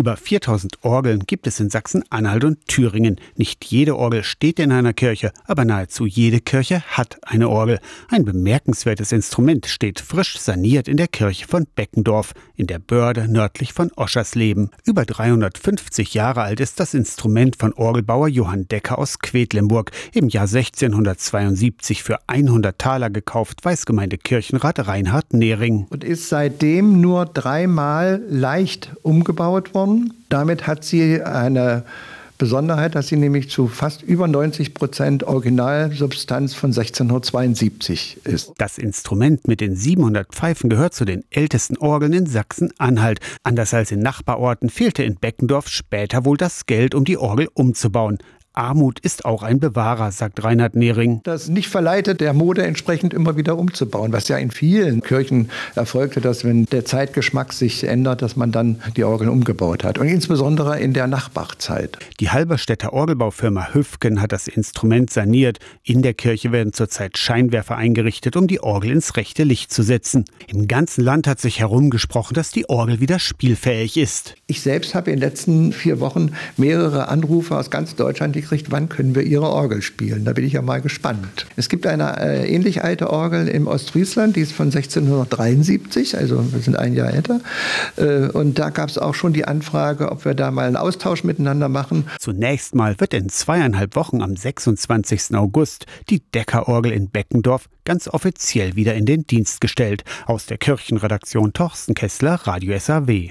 Über 4000 Orgeln gibt es in Sachsen-Anhalt und Thüringen. Nicht jede Orgel steht in einer Kirche, aber nahezu jede Kirche hat eine Orgel. Ein bemerkenswertes Instrument steht frisch saniert in der Kirche von Beckendorf, in der Börde nördlich von Oschersleben. Über 350 Jahre alt ist das Instrument von Orgelbauer Johann Decker aus Quedlinburg, im Jahr 1672 für 100 Taler gekauft, weiß Gemeindekirchenrat Reinhard Nehring. Und ist seitdem nur dreimal leicht umgebaut worden Form. Damit hat sie eine Besonderheit, dass sie nämlich zu fast über 90 Prozent Originalsubstanz von 1672 ist. Das Instrument mit den 700 Pfeifen gehört zu den ältesten Orgeln in Sachsen-Anhalt. Anders als in Nachbarorten fehlte in Beckendorf später wohl das Geld, um die Orgel umzubauen. Armut ist auch ein Bewahrer, sagt Reinhard Nehring. Das nicht verleitet, der Mode entsprechend immer wieder umzubauen, was ja in vielen Kirchen erfolgte, dass wenn der Zeitgeschmack sich ändert, dass man dann die Orgeln umgebaut hat. Und insbesondere in der Nachbarzeit. Die Halberstädter Orgelbaufirma Hüfgen hat das Instrument saniert. In der Kirche werden zurzeit Scheinwerfer eingerichtet, um die Orgel ins rechte Licht zu setzen. Im ganzen Land hat sich herumgesprochen, dass die Orgel wieder spielfähig ist. Ich selbst habe in den letzten vier Wochen mehrere Anrufe aus ganz Deutschland gekriegt, wann können wir Ihre Orgel spielen. Da bin ich ja mal gespannt. Es gibt eine äh, ähnlich alte Orgel im Ostfriesland, die ist von 1673, also wir sind ein Jahr älter. Äh, und da gab es auch schon die Anfrage, ob wir da mal einen Austausch miteinander machen. Zunächst mal wird in zweieinhalb Wochen am 26. August die Deckerorgel in Beckendorf ganz offiziell wieder in den Dienst gestellt. Aus der Kirchenredaktion Torsten Kessler, Radio SAW.